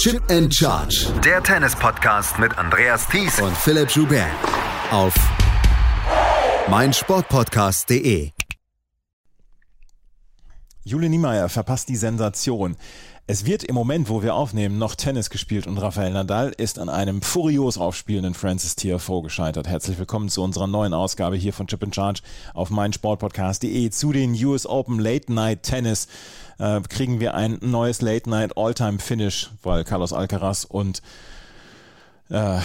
Chip and Charge. Der Tennis-Podcast mit Andreas Thies und Philipp Joubert. Auf meinsportpodcast.de. Jule Niemeyer verpasst die Sensation. Es wird im Moment, wo wir aufnehmen, noch Tennis gespielt und Rafael Nadal ist an einem furios aufspielenden Francis TFO gescheitert. Herzlich willkommen zu unserer neuen Ausgabe hier von Chip in Charge auf meinsportpodcast.de. Zu den US Open Late Night Tennis äh, kriegen wir ein neues Late Night All-Time Finish, weil Carlos Alcaraz und äh,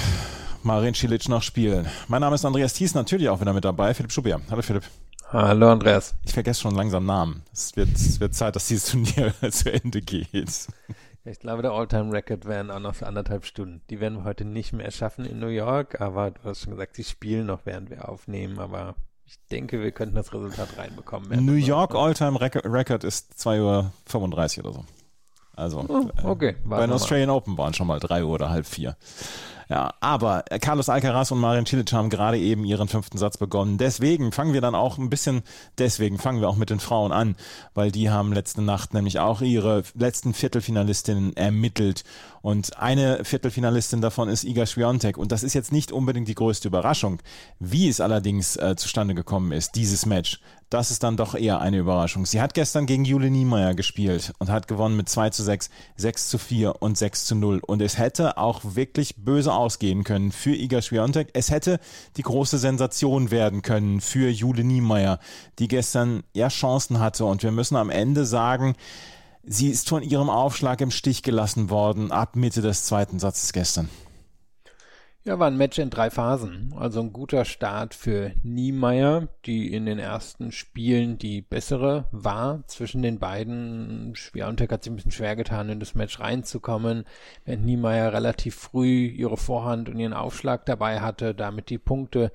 Marin Cilic noch spielen. Mein Name ist Andreas Thies, natürlich auch wieder mit dabei. Philipp Schubier. Hallo Philipp. Hallo Andreas. Ich vergesse schon langsam Namen. Es wird, es wird Zeit, dass dieses Turnier zu Ende geht. Ich glaube, der All-Time-Record wären auch noch für anderthalb Stunden. Die werden wir heute nicht mehr schaffen in New York, aber du hast schon gesagt, sie spielen noch, während wir aufnehmen, aber ich denke, wir könnten das Resultat reinbekommen. New York All-Time-Record ist 2.35 Uhr oder so. Also, oh, okay. Äh, bei den Australian Open waren schon mal 3 Uhr oder halb vier. Ja, aber Carlos Alcaraz und Marin Cilic haben gerade eben ihren fünften Satz begonnen. Deswegen fangen wir dann auch ein bisschen, deswegen fangen wir auch mit den Frauen an, weil die haben letzte Nacht nämlich auch ihre letzten Viertelfinalistinnen ermittelt. Und eine Viertelfinalistin davon ist Iga Swiatek. Und das ist jetzt nicht unbedingt die größte Überraschung. Wie es allerdings äh, zustande gekommen ist, dieses Match, das ist dann doch eher eine Überraschung. Sie hat gestern gegen Jule Niemeyer gespielt und hat gewonnen mit 2 zu 6, 6 zu 4 und 6 zu 0. Und es hätte auch wirklich böse ausgehen können für Iga Swiatek. Es hätte die große Sensation werden können für Jule Niemeyer, die gestern ja Chancen hatte. Und wir müssen am Ende sagen, sie ist von ihrem Aufschlag im Stich gelassen worden ab Mitte des zweiten Satzes gestern. Ja, war ein Match in drei Phasen. Also ein guter Start für Niemeyer, die in den ersten Spielen die bessere war zwischen den beiden. Schwiontek hat sich ein bisschen schwer getan, in das Match reinzukommen, während Niemeyer relativ früh ihre Vorhand und ihren Aufschlag dabei hatte, damit die Punkte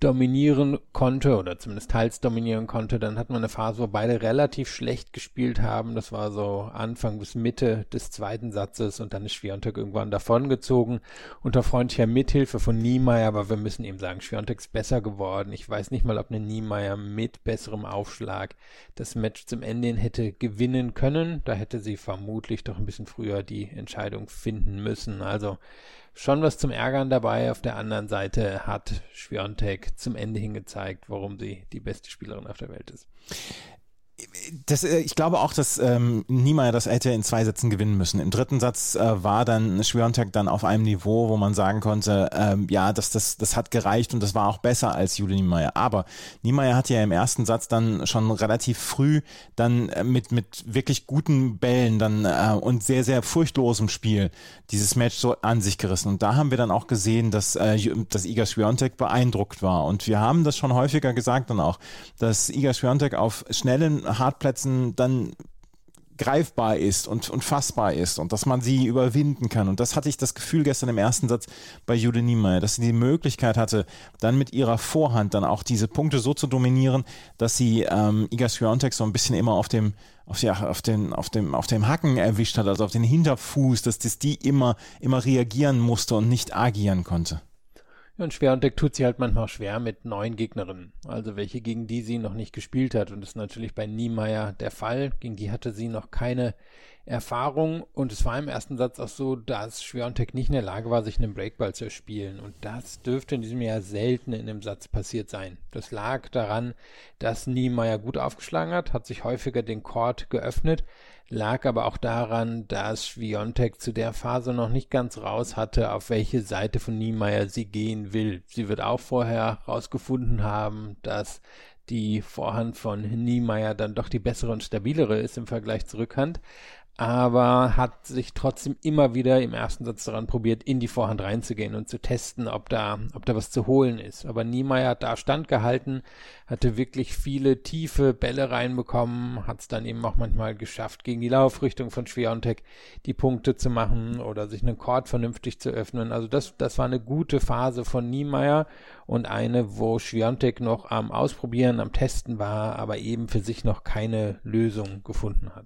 dominieren konnte oder zumindest teils dominieren konnte. Dann hatten wir eine Phase, wo beide relativ schlecht gespielt haben. Das war so Anfang bis Mitte des zweiten Satzes und dann ist Schwiontek irgendwann davongezogen unter freundlicher Mithilfe von Niemeyer, aber wir müssen eben sagen, Schwiontek ist besser geworden. Ich weiß nicht mal, ob eine Niemeyer mit besserem Aufschlag das Match zum Ende hin hätte gewinnen können. Da hätte sie vermutlich doch ein bisschen früher die Entscheidung finden müssen. Also schon was zum Ärgern dabei. Auf der anderen Seite hat Schwiontek zum Ende hin gezeigt, warum sie die beste Spielerin auf der Welt ist das, äh, ich glaube auch, dass ähm, Niemeyer das hätte in zwei Sätzen gewinnen müssen. Im dritten Satz äh, war dann Schwiontek dann auf einem Niveau, wo man sagen konnte, ähm, ja, das, das, das hat gereicht und das war auch besser als Jule Niemeyer. Aber Niemeyer hatte ja im ersten Satz dann schon relativ früh dann äh, mit, mit wirklich guten Bällen dann äh, und sehr, sehr furchtlosem Spiel dieses Match so an sich gerissen. Und da haben wir dann auch gesehen, dass, äh, dass Iga Schwiontek beeindruckt war. Und wir haben das schon häufiger gesagt dann auch, dass Iga Schwiontek auf schnellen Hartplätzen dann greifbar ist und, und fassbar ist und dass man sie überwinden kann. Und das hatte ich das Gefühl gestern im ersten Satz bei Jude Niemeyer, dass sie die Möglichkeit hatte, dann mit ihrer Vorhand dann auch diese Punkte so zu dominieren, dass sie ähm, Iga Swiatek so ein bisschen immer auf dem auf, ja, auf, den, auf, dem, auf dem Hacken erwischt hat, also auf den Hinterfuß, dass das die immer, immer reagieren musste und nicht agieren konnte. Und Schwerentdeck tut sie halt manchmal schwer mit neuen Gegnerinnen, also welche gegen die sie noch nicht gespielt hat. Und das ist natürlich bei Niemeyer der Fall. Gegen die hatte sie noch keine Erfahrung. Und es war im ersten Satz auch so, dass Schwerentdeck nicht in der Lage war, sich einen Breakball zu spielen. Und das dürfte in diesem Jahr selten in einem Satz passiert sein. Das lag daran, dass Niemeyer gut aufgeschlagen hat, hat sich häufiger den Court geöffnet, lag aber auch daran, dass Schwiontek zu der Phase noch nicht ganz raus hatte, auf welche Seite von Niemeyer sie gehen will. Sie wird auch vorher rausgefunden haben, dass die Vorhand von Niemeyer dann doch die bessere und stabilere ist im Vergleich zur Rückhand aber hat sich trotzdem immer wieder im ersten Satz daran probiert, in die Vorhand reinzugehen und zu testen, ob da, ob da was zu holen ist. Aber Niemeyer hat da standgehalten, hatte wirklich viele tiefe Bälle reinbekommen, hat es dann eben auch manchmal geschafft, gegen die Laufrichtung von Schwiontek die Punkte zu machen oder sich einen Chord vernünftig zu öffnen. Also das, das war eine gute Phase von Niemeyer und eine, wo Schwiontek noch am Ausprobieren, am Testen war, aber eben für sich noch keine Lösung gefunden hat.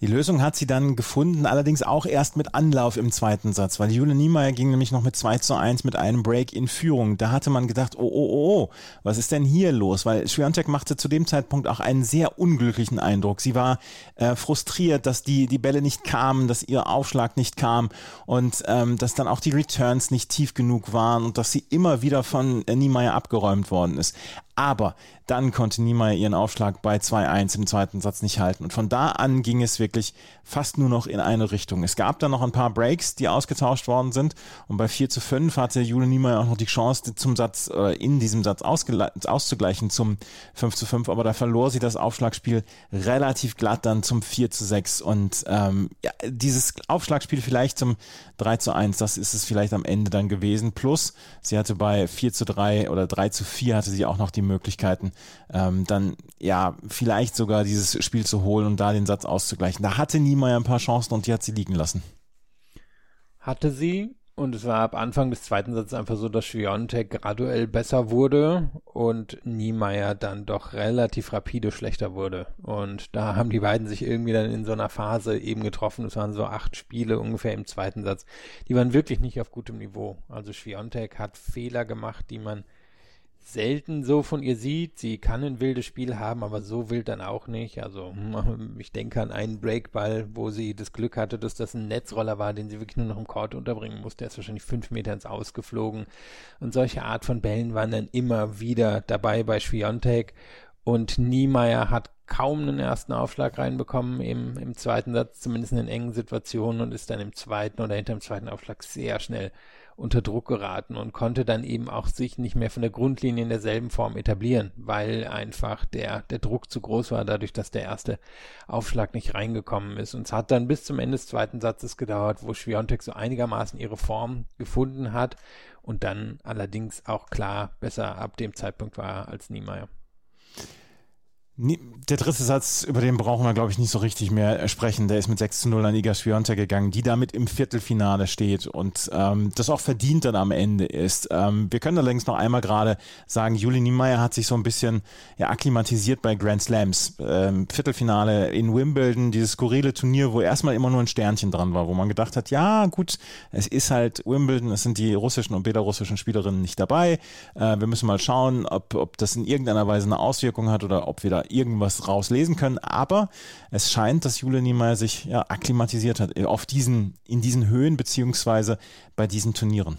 Die Lösung hat sie dann gefunden, allerdings auch erst mit Anlauf im zweiten Satz, weil Jule Niemeyer ging nämlich noch mit 2 zu 1 mit einem Break in Führung. Da hatte man gedacht, oh, oh, oh, oh, was ist denn hier los? Weil Schwiontek machte zu dem Zeitpunkt auch einen sehr unglücklichen Eindruck. Sie war äh, frustriert, dass die, die Bälle nicht kamen, dass ihr Aufschlag nicht kam und ähm, dass dann auch die Returns nicht tief genug waren und dass sie immer wieder von äh, Niemeyer abgeräumt worden ist. Aber dann konnte Niemeyer ihren Aufschlag bei 2-1 im zweiten Satz nicht halten. Und von da an ging es wirklich fast nur noch in eine Richtung. Es gab dann noch ein paar Breaks, die ausgetauscht worden sind. Und bei 4 zu 5 hatte Jule Niemeyer auch noch die Chance, zum Satz, äh, in diesem Satz auszugleichen zum 5 zu 5. Aber da verlor sie das Aufschlagspiel relativ glatt dann zum 4 zu 6. Und ähm, ja, dieses Aufschlagspiel vielleicht zum 3 zu 1, das ist es vielleicht am Ende dann gewesen. Plus, sie hatte bei 4 zu 3 oder 3 zu 4 hatte sie auch noch die Möglichkeiten, ähm, dann ja vielleicht sogar dieses Spiel zu holen und da den Satz auszugleichen. Da hatte Niemeyer ein paar Chancen und die hat sie liegen lassen. Hatte sie, und es war ab Anfang des zweiten Satzes einfach so, dass Schwiontek graduell besser wurde und Niemeyer dann doch relativ rapide schlechter wurde. Und da haben die beiden sich irgendwie dann in so einer Phase eben getroffen. Es waren so acht Spiele ungefähr im zweiten Satz. Die waren wirklich nicht auf gutem Niveau. Also Schwiontek hat Fehler gemacht, die man selten so von ihr sieht. Sie kann ein wildes Spiel haben, aber so wild dann auch nicht. Also hm, ich denke an einen Breakball, wo sie das Glück hatte, dass das ein Netzroller war, den sie wirklich nur noch im Court unterbringen musste. Der ist wahrscheinlich fünf Meter ins Ausgeflogen. Und solche Art von Bällen waren dann immer wieder dabei bei Schwiontek. Und Niemeyer hat kaum einen ersten Aufschlag reinbekommen im, im zweiten Satz, zumindest in engen Situationen und ist dann im zweiten oder hinter dem zweiten Aufschlag sehr schnell unter Druck geraten und konnte dann eben auch sich nicht mehr von der Grundlinie in derselben Form etablieren, weil einfach der, der Druck zu groß war, dadurch, dass der erste Aufschlag nicht reingekommen ist. Und es hat dann bis zum Ende des zweiten Satzes gedauert, wo Schwiontek so einigermaßen ihre Form gefunden hat und dann allerdings auch klar besser ab dem Zeitpunkt war als Niemeyer. Der dritte Satz, über den brauchen wir, glaube ich, nicht so richtig mehr sprechen. Der ist mit 6 zu 0 an Iga Swiatek gegangen, die damit im Viertelfinale steht und ähm, das auch verdient dann am Ende ist. Ähm, wir können allerdings noch einmal gerade sagen, Juli Niemeyer hat sich so ein bisschen ja, akklimatisiert bei Grand Slams. Ähm, Viertelfinale in Wimbledon, dieses skurrile Turnier, wo erstmal immer nur ein Sternchen dran war, wo man gedacht hat, ja gut, es ist halt Wimbledon, es sind die russischen und belarussischen Spielerinnen nicht dabei. Äh, wir müssen mal schauen, ob, ob das in irgendeiner Weise eine Auswirkung hat oder ob wir da irgendwas rauslesen können. Aber es scheint, dass Jule Niemeyer sich ja, akklimatisiert hat auf diesen, in diesen Höhen beziehungsweise bei diesen Turnieren.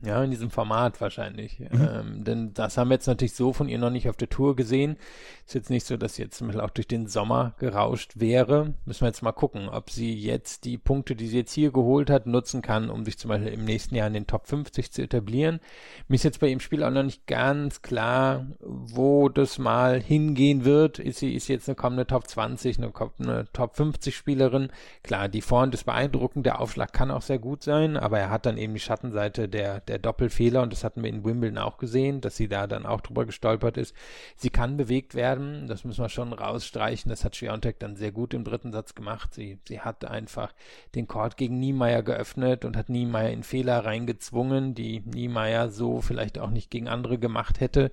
Ja, in diesem Format wahrscheinlich. Mhm. Ähm, denn das haben wir jetzt natürlich so von ihr noch nicht auf der Tour gesehen. Ist jetzt nicht so, dass sie jetzt zum Beispiel auch durch den Sommer gerauscht wäre. Müssen wir jetzt mal gucken, ob sie jetzt die Punkte, die sie jetzt hier geholt hat, nutzen kann, um sich zum Beispiel im nächsten Jahr in den Top 50 zu etablieren. Mir ist jetzt bei ihrem Spiel auch noch nicht ganz klar, wo das mal hingehen wird. Ist sie ist jetzt eine kommende Top 20, eine, eine Top 50 Spielerin. Klar, die Vorhand ist beeindruckend, der Aufschlag kann auch sehr gut sein, aber er hat dann eben die Schattenseite der der Doppelfehler und das hatten wir in Wimbledon auch gesehen, dass sie da dann auch drüber gestolpert ist. Sie kann bewegt werden, das müssen wir schon rausstreichen. Das hat Schwiontek dann sehr gut im dritten Satz gemacht. Sie, sie hat einfach den Court gegen Niemeyer geöffnet und hat Niemeyer in Fehler reingezwungen, die Niemeyer so vielleicht auch nicht gegen andere gemacht hätte.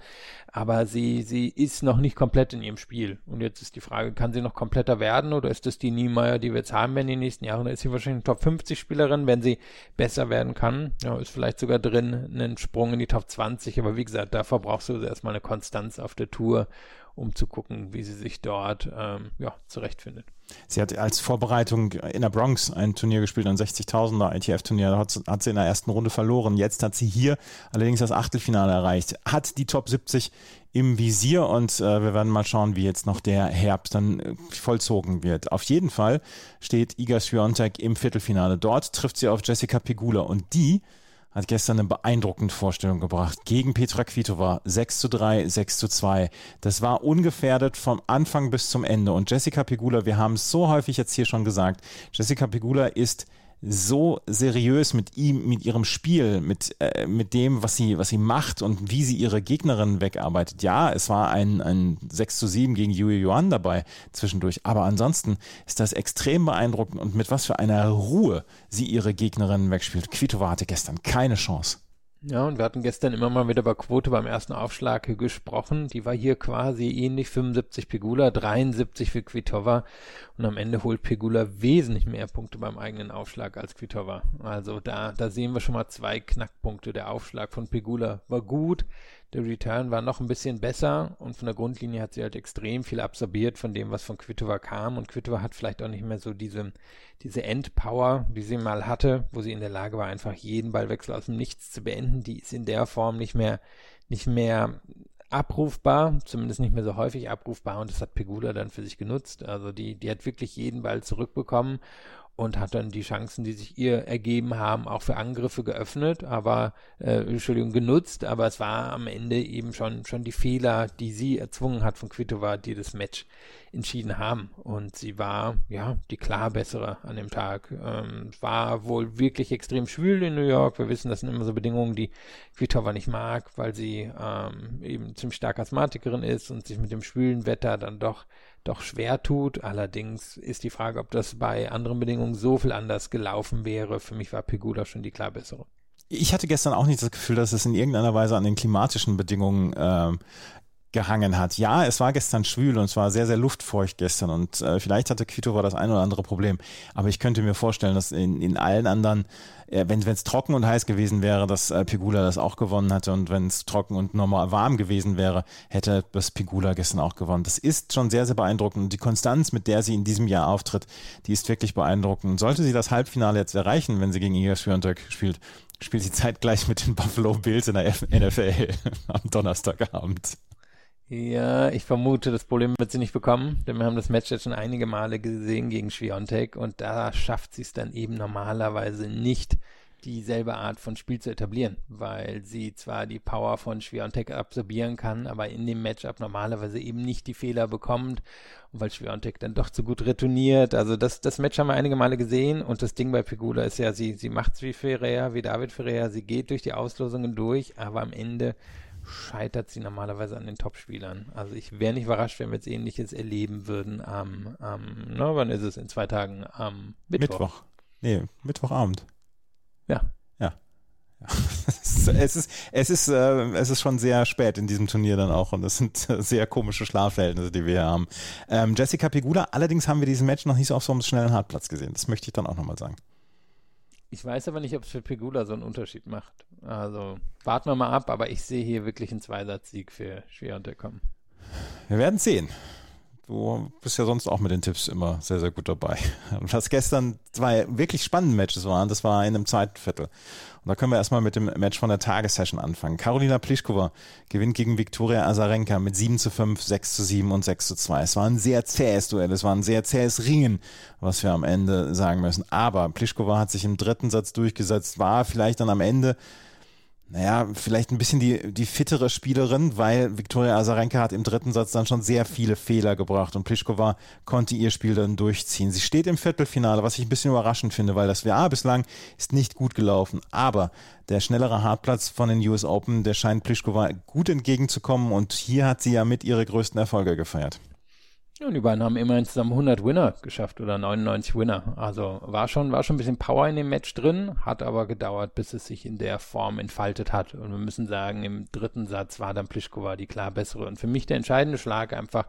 Aber sie, sie ist noch nicht komplett in ihrem Spiel. Und jetzt ist die Frage, kann sie noch kompletter werden oder ist das die Niemeyer, die wir jetzt haben werden in den nächsten Jahren? Da ist sie wahrscheinlich eine Top 50 Spielerin, wenn sie besser werden kann. Ja, ist vielleicht sogar drin, einen Sprung in die Top 20. Aber wie gesagt, davor brauchst du erstmal eine Konstanz auf der Tour, um zu gucken, wie sie sich dort ähm, ja, zurechtfindet. Sie hat als Vorbereitung in der Bronx ein Turnier gespielt, ein 60.000er ITF-Turnier. Da hat, hat, sie in der ersten Runde verloren. Jetzt hat sie hier allerdings das Achtelfinale erreicht. Hat die Top 70 im Visier und äh, wir werden mal schauen, wie jetzt noch der Herbst dann äh, vollzogen wird. Auf jeden Fall steht Iga Swiatek im Viertelfinale. Dort trifft sie auf Jessica Pegula und die hat gestern eine beeindruckende Vorstellung gebracht. Gegen Petra Kvitova 6 zu 3, 6 zu 2. Das war ungefährdet vom Anfang bis zum Ende. Und Jessica Pegula, wir haben es so häufig jetzt hier schon gesagt, Jessica Pegula ist so seriös mit ihm, mit ihrem Spiel, mit, äh, mit dem, was sie, was sie macht und wie sie ihre Gegnerin wegarbeitet. Ja, es war ein, ein 6 zu 7 gegen Yui Yuan dabei zwischendurch, aber ansonsten ist das extrem beeindruckend und mit was für einer Ruhe sie ihre Gegnerinnen wegspielt. Kvitova hatte gestern keine Chance. Ja, und wir hatten gestern immer mal wieder über Quote beim ersten Aufschlag gesprochen. Die war hier quasi ähnlich 75 Pegula, 73 für Kvitova. Und am Ende holt Pegula wesentlich mehr Punkte beim eigenen Aufschlag als Kvitova. Also da, da sehen wir schon mal zwei Knackpunkte. Der Aufschlag von Pegula war gut. Der Return war noch ein bisschen besser und von der Grundlinie hat sie halt extrem viel absorbiert von dem, was von Kvitova kam. Und Kvitova hat vielleicht auch nicht mehr so diese, diese Endpower, die sie mal hatte, wo sie in der Lage war, einfach jeden Ballwechsel aus dem Nichts zu beenden. Die ist in der Form nicht mehr, nicht mehr abrufbar, zumindest nicht mehr so häufig abrufbar und das hat Pegula dann für sich genutzt. Also die, die hat wirklich jeden Ball zurückbekommen und hat dann die Chancen, die sich ihr ergeben haben, auch für Angriffe geöffnet, aber äh, Entschuldigung genutzt, aber es war am Ende eben schon schon die Fehler, die sie erzwungen hat von Kvitova, die das Match entschieden haben und sie war ja die klar bessere an dem Tag. Ähm, war wohl wirklich extrem schwül in New York. Wir wissen, das sind immer so Bedingungen, die Kvitova nicht mag, weil sie ähm, eben ziemlich stark Asthmatikerin ist und sich mit dem schwülen Wetter dann doch doch schwer tut. Allerdings ist die Frage, ob das bei anderen Bedingungen so viel anders gelaufen wäre. Für mich war Pegula schon die klar bessere. Ich hatte gestern auch nicht das Gefühl, dass es in irgendeiner Weise an den klimatischen Bedingungen ähm, gehangen hat. Ja, es war gestern schwül und es war sehr, sehr luftfeucht gestern und äh, vielleicht hatte Quito das ein oder andere Problem. Aber ich könnte mir vorstellen, dass in, in allen anderen, äh, wenn es trocken und heiß gewesen wäre, dass äh, Pegula das auch gewonnen hatte und wenn es trocken und normal warm gewesen wäre, hätte das Pegula gestern auch gewonnen. Das ist schon sehr, sehr beeindruckend und die Konstanz, mit der sie in diesem Jahr auftritt, die ist wirklich beeindruckend. Und sollte sie das Halbfinale jetzt erreichen, wenn sie gegen Iga Swiatek spielt, spielt sie zeitgleich mit den Buffalo Bills in der NFL am Donnerstagabend. Ja, ich vermute, das Problem wird sie nicht bekommen, denn wir haben das Match jetzt schon einige Male gesehen gegen Schwiontek und da schafft sie es dann eben normalerweise nicht, dieselbe Art von Spiel zu etablieren, weil sie zwar die Power von Schwiontek absorbieren kann, aber in dem Matchup normalerweise eben nicht die Fehler bekommt und weil Schwiontek dann doch zu gut retourniert. Also das, das Match haben wir einige Male gesehen und das Ding bei Pegula ist ja, sie, sie macht's wie Ferrer, wie David Ferrer, sie geht durch die Auslosungen durch, aber am Ende scheitert sie normalerweise an den Topspielern. Also ich wäre nicht überrascht, wenn wir jetzt ähnliches erleben würden am, am na, wann ist es? In zwei Tagen am Mittwoch. Mittwoch. Nee, Mittwochabend. Ja. Ja. ja. es ist, es ist, äh, es ist schon sehr spät in diesem Turnier dann auch und es sind äh, sehr komische Schlafverhältnisse, die wir hier haben. Ähm, Jessica Pegula, allerdings haben wir diesen Match noch nicht so auf so einem schnellen Hartplatz gesehen. Das möchte ich dann auch nochmal sagen. Ich weiß aber nicht, ob es für Pegula so einen Unterschied macht. Also warten wir mal ab, aber ich sehe hier wirklich einen Zweisatzsieg für Schwiontek kommen. Wir werden sehen. Du bist ja sonst auch mit den Tipps immer sehr, sehr gut dabei. Was gestern zwei wirklich spannende Matches waren, das war in einem zweiten Viertel. Und da können wir erstmal mit dem Match von der Tagessession anfangen. Karolina Pliskova gewinnt gegen Viktoria Azarenka mit 7 zu 5, 6 zu 7 und 6 zu 2. Es war ein sehr zähes Duell, es war ein sehr zähes Ringen, was wir am Ende sagen müssen. Aber Pliskova hat sich im dritten Satz durchgesetzt, war vielleicht dann am Ende naja, vielleicht ein bisschen die, die fittere Spielerin, weil Viktoria Azarenka hat im dritten Satz dann schon sehr viele Fehler gebracht und Pliskova konnte ihr Spiel dann durchziehen. Sie steht im Viertelfinale, was ich ein bisschen überraschend finde, weil das WA bislang ist nicht gut gelaufen. Aber der schnellere Hartplatz von den US Open, der scheint Pliskova gut entgegenzukommen und hier hat sie ja mit ihre größten Erfolge gefeiert. Und die beiden haben immerhin zusammen 100 Winner geschafft oder 99 Winner. Also war schon, war schon ein bisschen Power in dem Match drin, hat aber gedauert, bis es sich in der Form entfaltet hat. Und wir müssen sagen, im dritten Satz war dann Pliskova die klar bessere. Und für mich der entscheidende Schlag einfach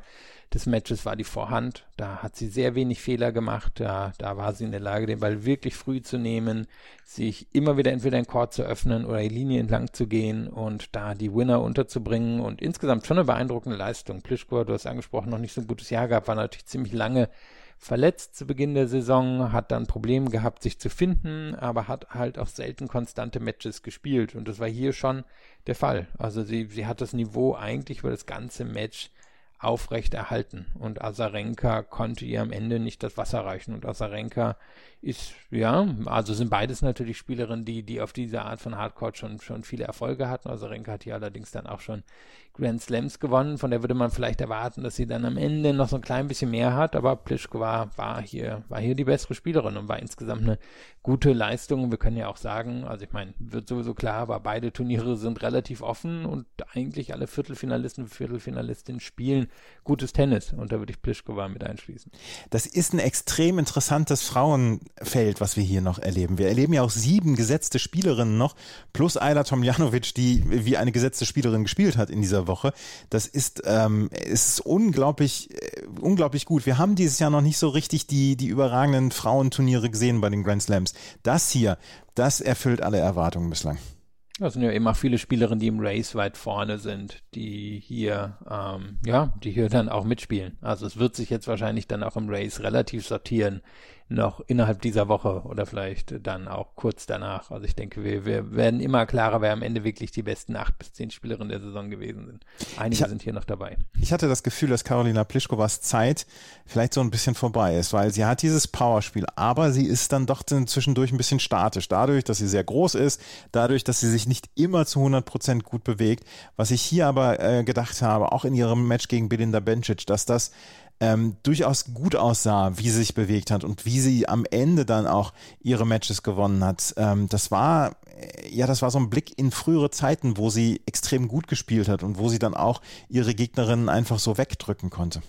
des Matches war die Vorhand. Da hat sie sehr wenig Fehler gemacht. Da, da war sie in der Lage, den Ball wirklich früh zu nehmen, sich immer wieder entweder in Court zu öffnen oder die Linie entlang zu gehen und da die Winner unterzubringen. Und insgesamt schon eine beeindruckende Leistung. Pliskova, du hast angesprochen, noch nicht so ein gutes Jahr gehabt, war natürlich ziemlich lange verletzt zu Beginn der Saison, hat dann Probleme gehabt, sich zu finden, aber hat halt auch selten konstante Matches gespielt. Und das war hier schon der Fall. Also sie, sie hat das Niveau eigentlich über das ganze Match aufrecht erhalten. Und Azarenka konnte ihr am Ende nicht das Wasser reichen. Und Azarenka ist, ja, also sind beides natürlich Spielerinnen, die, die auf diese Art von Hardcore schon, schon viele Erfolge hatten. Azarenka hat hier allerdings dann auch schon Grand Slams gewonnen. Von der würde man vielleicht erwarten, dass sie dann am Ende noch so ein klein bisschen mehr hat. Aber Pliskova war hier, war hier die bessere Spielerin und war insgesamt eine gute Leistung. Wir können ja auch sagen, also ich meine, wird sowieso klar, aber beide Turniere sind relativ offen und eigentlich alle Viertelfinalisten und Viertelfinalistinnen spielen gutes Tennis und da würde ich Pliskova mit einschließen. Das ist ein extrem interessantes Frauenfeld, was wir hier noch erleben. Wir erleben ja auch sieben gesetzte Spielerinnen noch, plus Ayla Tomljanovic, die wie eine gesetzte Spielerin gespielt hat in dieser Woche. Das ist, ähm, ist unglaublich, äh, unglaublich gut. Wir haben dieses Jahr noch nicht so richtig die, die überragenden Frauenturniere gesehen bei den Grand Slams. Das hier, das erfüllt alle Erwartungen bislang. Das sind ja eben auch viele Spielerinnen, die im Race weit vorne sind, die hier, ähm, ja, die hier dann auch mitspielen. Also es wird sich jetzt wahrscheinlich dann auch im Race relativ sortieren, noch innerhalb dieser Woche oder vielleicht dann auch kurz danach. Also ich denke, wir, wir werden immer klarer, wer am Ende wirklich die besten acht bis zehn Spielerinnen der Saison gewesen sind. Einige ich, sind hier noch dabei. Ich hatte das Gefühl, dass Carolina Plischkovas Zeit vielleicht so ein bisschen vorbei ist, weil sie hat dieses Powerspiel, aber sie ist dann doch zwischendurch ein bisschen statisch. Dadurch, dass sie sehr groß ist, dadurch, dass sie sich nicht immer zu 100 Prozent gut bewegt. Was ich hier aber äh, gedacht habe, auch in ihrem Match gegen Belinda Bencic, dass das ähm, durchaus gut aussah, wie sie sich bewegt hat und wie sie am Ende dann auch ihre Matches gewonnen hat. Ähm, das war, ja, das war so ein Blick in frühere Zeiten, wo sie extrem gut gespielt hat und wo sie dann auch ihre Gegnerinnen einfach so wegdrücken konnte.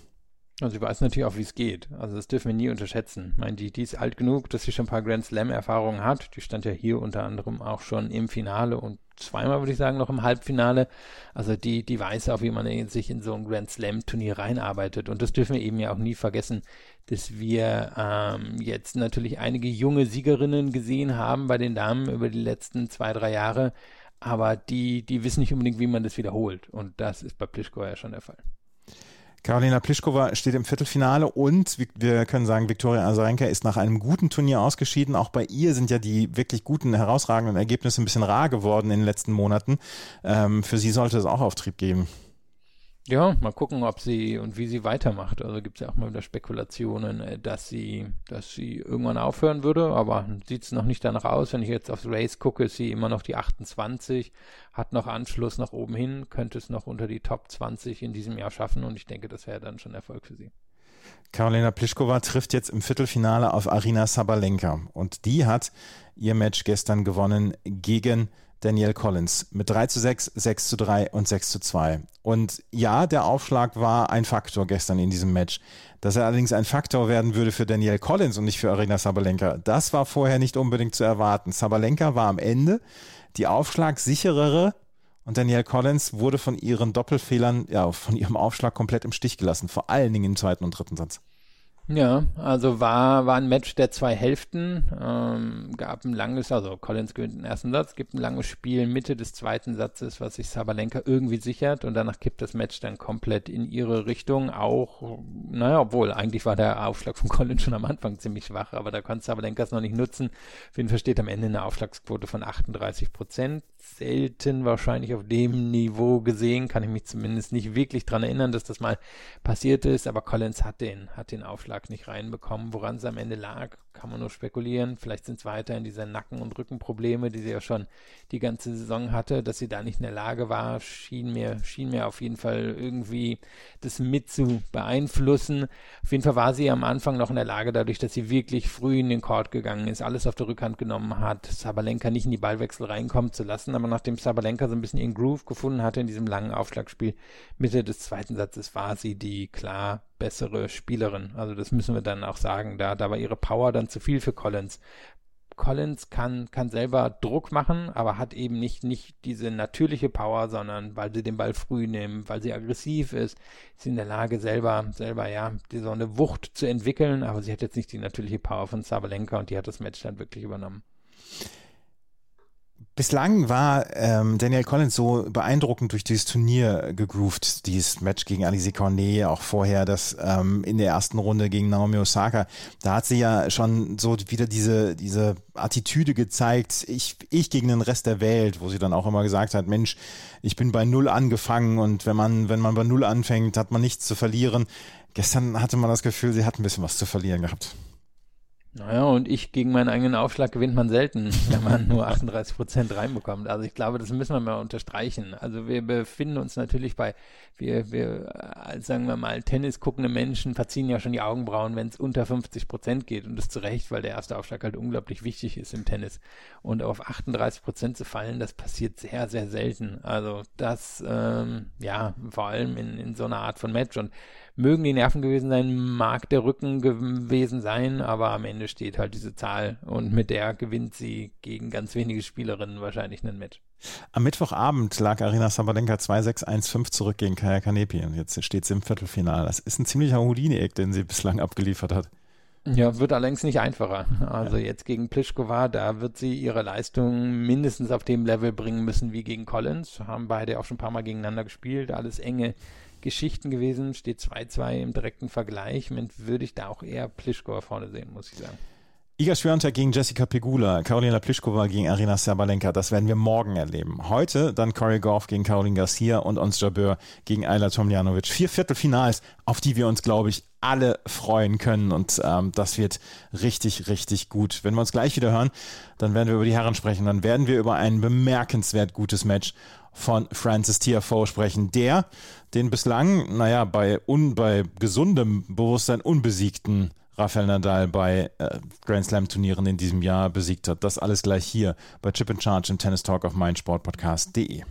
Also sie weiß natürlich auch, wie es geht. Also das dürfen wir nie unterschätzen. Ich meine, die, die ist alt genug, dass sie schon ein paar Grand Slam-Erfahrungen hat. Die stand ja hier unter anderem auch schon im Finale und zweimal, würde ich sagen, noch im Halbfinale. Also die, die weiß auch, wie man sich in so ein Grand Slam-Turnier reinarbeitet. Und das dürfen wir eben ja auch nie vergessen, dass wir ähm, jetzt natürlich einige junge Siegerinnen gesehen haben bei den Damen über die letzten zwei, drei Jahre. Aber die, die wissen nicht unbedingt, wie man das wiederholt. Und das ist bei Plischko ja schon der Fall. Karolina Pliskova steht im Viertelfinale und wir können sagen, Viktoria Azarenka ist nach einem guten Turnier ausgeschieden. Auch bei ihr sind ja die wirklich guten, herausragenden Ergebnisse ein bisschen rar geworden in den letzten Monaten. Ähm, für sie sollte es auch Auftrieb geben. Ja, mal gucken, ob sie und wie sie weitermacht. Also gibt es ja auch mal wieder Spekulationen, äh, dass sie, dass sie irgendwann aufhören würde, aber sieht es noch nicht danach aus. Wenn ich jetzt aufs Race gucke, ist sie immer noch die 28, hat noch Anschluss nach oben hin, könnte es noch unter die Top 20 in diesem Jahr schaffen und ich denke, das wäre dann schon Erfolg für sie. Karolina Pliskova trifft jetzt im Viertelfinale auf Arina Sabalenka und die hat ihr Match gestern gewonnen gegen Danielle Collins mit 3 zu 6, 6 zu 3 und 6 zu 2. Und ja, der Aufschlag war ein Faktor gestern in diesem Match. Dass er allerdings ein Faktor werden würde für Danielle Collins und nicht für Arena Sabalenka, das war vorher nicht unbedingt zu erwarten. Sabalenka war am Ende die aufschlagsicherere und Danielle Collins wurde von ihren Doppelfehlern, ja, von ihrem Aufschlag komplett im Stich gelassen, vor allen Dingen im zweiten und dritten Satz. Ja, also war, war ein Match der zwei Hälften. Ähm, gab ein langes, also Collins gewinnt den ersten Satz, gibt ein langes Spiel Mitte des zweiten Satzes, was sich Sabalenka irgendwie sichert und danach kippt das Match dann komplett in ihre Richtung. Auch, naja, obwohl eigentlich war der Aufschlag von Collins schon am Anfang ziemlich schwach, aber da konnte Sabalenka es noch nicht nutzen. Auf jeden Fall steht am Ende eine Aufschlagsquote von 38 Prozent. Selten wahrscheinlich auf dem Niveau gesehen, kann ich mich zumindest nicht wirklich dran erinnern, dass das mal passiert ist, aber Collins hat den, hat den Aufschlag Aufschlag nicht reinbekommen. Woran es am Ende lag, kann man nur spekulieren. Vielleicht sind es weiterhin diese Nacken- und Rückenprobleme, die sie ja schon die ganze Saison hatte, dass sie da nicht in der Lage war, schien mir, schien mir auf jeden Fall irgendwie das mit zu beeinflussen. Auf jeden Fall war sie am Anfang noch in der Lage, dadurch, dass sie wirklich früh in den Court gegangen ist, alles auf der Rückhand genommen hat, Sabalenka nicht in die Ballwechsel reinkommen zu lassen. Aber nachdem Sabalenka so ein bisschen ihren Groove gefunden hatte in diesem langen Aufschlagspiel, Mitte des zweiten Satzes war sie die klar bessere Spielerin. Also das müssen wir dann auch sagen. Da, da war ihre Power dann zu viel für Collins. Collins kann, kann selber Druck machen, aber hat eben nicht, nicht diese natürliche Power, sondern weil sie den Ball früh nimmt, weil sie aggressiv ist, ist sie in der Lage, selber, selber, ja, so eine Wucht zu entwickeln, aber sie hat jetzt nicht die natürliche Power von Sabalenka und die hat das Match dann wirklich übernommen. Bislang war ähm, Daniel Collins so beeindruckend durch dieses Turnier gegroovt, dieses Match gegen Alice Cornet, auch vorher das ähm, in der ersten Runde gegen Naomi Osaka. Da hat sie ja schon so wieder diese, diese Attitüde gezeigt, ich, ich gegen den Rest der Welt, wo sie dann auch immer gesagt hat, Mensch, ich bin bei Null angefangen und wenn man, wenn man bei Null anfängt, hat man nichts zu verlieren. Gestern hatte man das Gefühl, sie hat ein bisschen was zu verlieren gehabt. Naja, und ich gegen meinen eigenen Aufschlag gewinnt man selten, wenn man nur 38 Prozent reinbekommt. Also ich glaube, das müssen wir mal unterstreichen. Also wir befinden uns natürlich bei, wir, wir, äh, sagen wir mal, Tennis guckende Menschen verziehen ja schon die Augenbrauen, wenn es unter 50 Prozent geht. Und das zu Recht, weil der erste Aufschlag halt unglaublich wichtig ist im Tennis. Und auf 38 Prozent zu fallen, das passiert sehr, sehr selten. Also das, ähm, ja, vor allem in, in so einer Art von Match. Und mögen die Nerven gewesen sein, mag der Rücken gewesen sein, aber am Ende steht halt diese Zahl und mit der gewinnt sie gegen ganz wenige Spielerinnen wahrscheinlich einen Match. Am Mittwochabend lag Arina Sabalenka 2-6-1-5 zurück gegen Kaya Kanepi und jetzt steht sie im Viertelfinale. Das ist ein ziemlicher Houdini-Eck, den sie bislang abgeliefert hat. Ja, wird allerdings nicht einfacher. Also jetzt gegen Pliskova, da wird sie ihre Leistung mindestens auf dem Level bringen müssen wie gegen Collins. Haben beide auch schon ein paar Mal gegeneinander gespielt, alles enge Geschichten gewesen, steht 2-2 im direkten Vergleich. Mit würde ich da auch eher Plischkova vorne sehen, muss ich sagen. Iga Swiatek gegen Jessica Pegula, Karolina Pliskova gegen Arina Sabalenka, das werden wir morgen erleben. Heute dann Corey Goff gegen Caroline Garcia und Ons Jabeur gegen Ayla Tomljanovic. Vier Viertelfinals, auf die wir uns, glaube ich, alle freuen können und ähm, das wird richtig, richtig gut. Wenn wir uns gleich wieder hören, dann werden wir über die Herren sprechen, dann werden wir über ein bemerkenswert gutes Match von Francis Tiafoe sprechen, der den bislang, naja, bei, un, bei gesundem Bewusstsein unbesiegten Rafael Nadal bei äh, Grand Slam Turnieren in diesem Jahr besiegt hat. Das alles gleich hier bei Chip and Charge im Tennis Talk auf meinsportpodcast.de.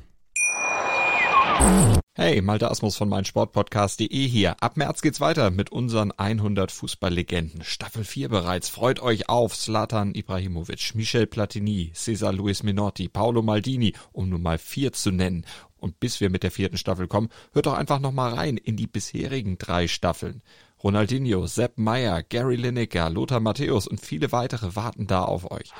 Hey, Malte Asmus von meinsportpodcast.de hier. Ab März geht's weiter mit unseren 100 Fußballlegenden. Staffel 4 bereits. Freut euch auf Zlatan Ibrahimovic, Michel Platini, Cesar Luis Minotti, Paolo Maldini, um nur mal vier zu nennen. Und bis wir mit der vierten Staffel kommen, hört doch einfach nochmal rein in die bisherigen drei Staffeln. Ronaldinho, Sepp Meyer, Gary Lineker, Lothar Matthäus und viele weitere warten da auf euch.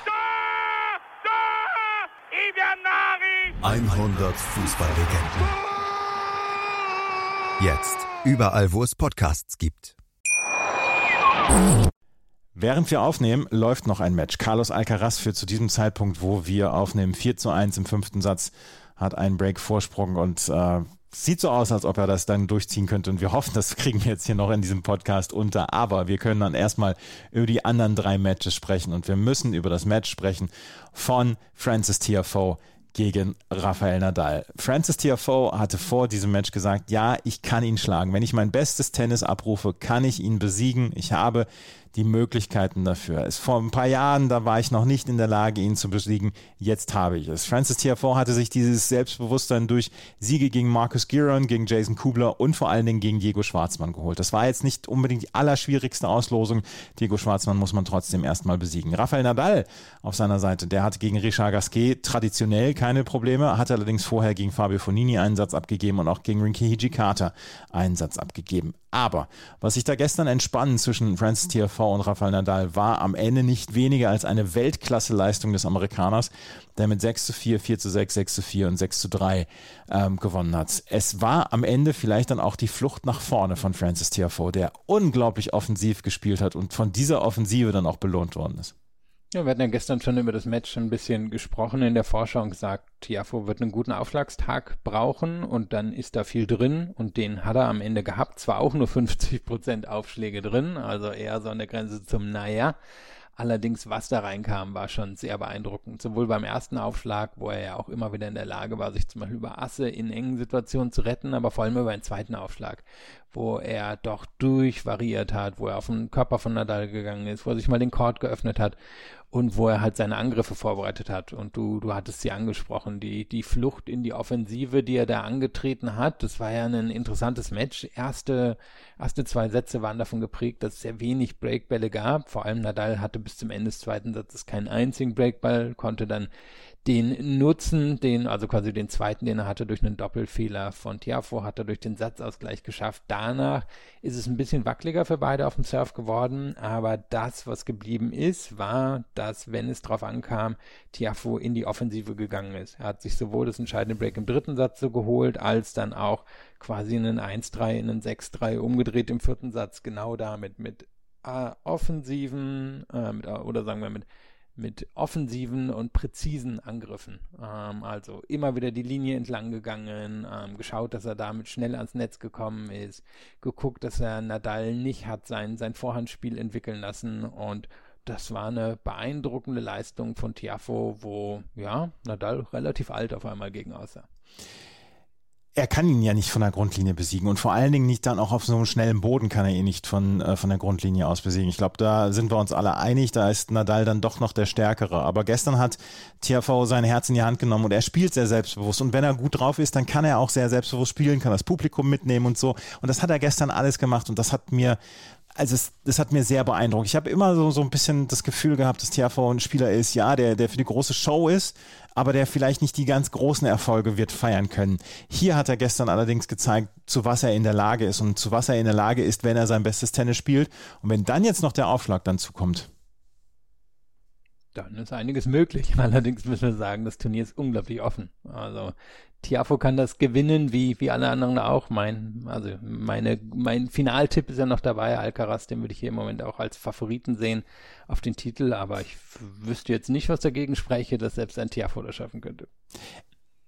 100 Fußballlegenden. Jetzt überall, wo es Podcasts gibt. Während wir aufnehmen, läuft noch ein Match. Carlos Alcaraz führt zu diesem Zeitpunkt, wo wir aufnehmen, 4 zu 1 im fünften Satz, hat einen Break-Vorsprung und äh, sieht so aus, als ob er das dann durchziehen könnte. Und wir hoffen, das kriegen wir jetzt hier noch in diesem Podcast unter. Aber wir können dann erstmal über die anderen drei Matches sprechen. Und wir müssen über das Match sprechen von Francis Tiafoe gegen Rafael Nadal. Francis Tiafoe hatte vor diesem Match gesagt, ja, ich kann ihn schlagen. Wenn ich mein bestes Tennis abrufe, kann ich ihn besiegen. Ich habe die Möglichkeiten dafür. Es vor ein paar Jahren, da war ich noch nicht in der Lage, ihn zu besiegen. Jetzt habe ich es. Francis Tiafoe hatte sich dieses Selbstbewusstsein durch Siege gegen Marcus Giron, gegen Jason Kubler und vor allen Dingen gegen Diego Schwarzmann geholt. Das war jetzt nicht unbedingt die allerschwierigste Auslosung. Diego Schwarzmann muss man trotzdem erstmal besiegen. Rafael Nadal auf seiner Seite, der hatte gegen Richard Gasquet traditionell keine Probleme, hat allerdings vorher gegen Fabio Fonini einen Satz abgegeben und auch gegen Rinky Hijikata einen Satz abgegeben. Aber was sich da gestern entspannt zwischen Francis Tiafoe und Rafael Nadal war am Ende nicht weniger als eine Weltklasse-Leistung des Amerikaners, der mit 6 zu 4, 4 zu 6, 6 zu 4 und 6 zu 3 ähm, gewonnen hat. Es war am Ende vielleicht dann auch die Flucht nach vorne von Francis Tiafoe, der unglaublich offensiv gespielt hat und von dieser Offensive dann auch belohnt worden ist. Ja, wir hatten ja gestern schon über das Match ein bisschen gesprochen in der Vorschau und gesagt, Tiafo wird einen guten Aufschlagstag brauchen und dann ist da viel drin und den hat er am Ende gehabt. Zwar auch nur 50 Prozent Aufschläge drin, also eher so an der Grenze zum Naja. Allerdings, was da reinkam, war schon sehr beeindruckend. Sowohl beim ersten Aufschlag, wo er ja auch immer wieder in der Lage war, sich zum Beispiel über Asse in engen Situationen zu retten, aber vor allem über den zweiten Aufschlag, wo er doch durchvariiert hat, wo er auf den Körper von Nadal gegangen ist, wo er sich mal den Court geöffnet hat und wo er halt seine Angriffe vorbereitet hat. Und du, du hattest sie angesprochen, die, die Flucht in die Offensive, die er da angetreten hat, das war ja ein interessantes Match. Erste, erste zwei Sätze waren davon geprägt, dass es sehr wenig Breakbälle gab. Vor allem Nadal hatte bis zum Ende des zweiten Satzes keinen einzigen Breakball, konnte dann den Nutzen, den, also quasi den zweiten, den er hatte durch einen Doppelfehler von Tiafo, hat er durch den Satzausgleich geschafft. Danach ist es ein bisschen wackeliger für beide auf dem Surf geworden, aber das, was geblieben ist, war, dass, wenn es drauf ankam, Tiafo in die Offensive gegangen ist. Er hat sich sowohl das entscheidende Break im dritten Satz so geholt, als dann auch quasi einen 1-3 in einen 6-3 umgedreht im vierten Satz, genau damit mit offensiven, äh, mit, oder sagen wir mit mit offensiven und präzisen Angriffen. Ähm, also immer wieder die Linie entlang gegangen, ähm, geschaut, dass er damit schnell ans Netz gekommen ist, geguckt, dass er Nadal nicht hat sein, sein Vorhandspiel entwickeln lassen und das war eine beeindruckende Leistung von Tiafo, wo ja Nadal relativ alt auf einmal gegen aussah er kann ihn ja nicht von der Grundlinie besiegen und vor allen Dingen nicht dann auch auf so einem schnellen Boden kann er ihn nicht von, äh, von der Grundlinie aus besiegen. Ich glaube, da sind wir uns alle einig, da ist Nadal dann doch noch der Stärkere. Aber gestern hat TFV sein Herz in die Hand genommen und er spielt sehr selbstbewusst und wenn er gut drauf ist, dann kann er auch sehr selbstbewusst spielen, kann das Publikum mitnehmen und so. Und das hat er gestern alles gemacht und das hat mir also es, das hat mir sehr beeindruckt. Ich habe immer so, so ein bisschen das Gefühl gehabt, dass THV ein Spieler ist, ja, der, der für die große Show ist, aber der vielleicht nicht die ganz großen Erfolge wird feiern können. Hier hat er gestern allerdings gezeigt, zu was er in der Lage ist und zu was er in der Lage ist, wenn er sein bestes Tennis spielt. Und wenn dann jetzt noch der Aufschlag dann zukommt. Dann ist einiges möglich. Allerdings müssen wir sagen, das Turnier ist unglaublich offen. Also Tiafo kann das gewinnen, wie, wie alle anderen auch. Mein, also meine, mein Finaltipp ist ja noch dabei. Alcaraz, den würde ich hier im Moment auch als Favoriten sehen auf den Titel, aber ich wüsste jetzt nicht, was dagegen spreche, dass selbst ein Tiafo das schaffen könnte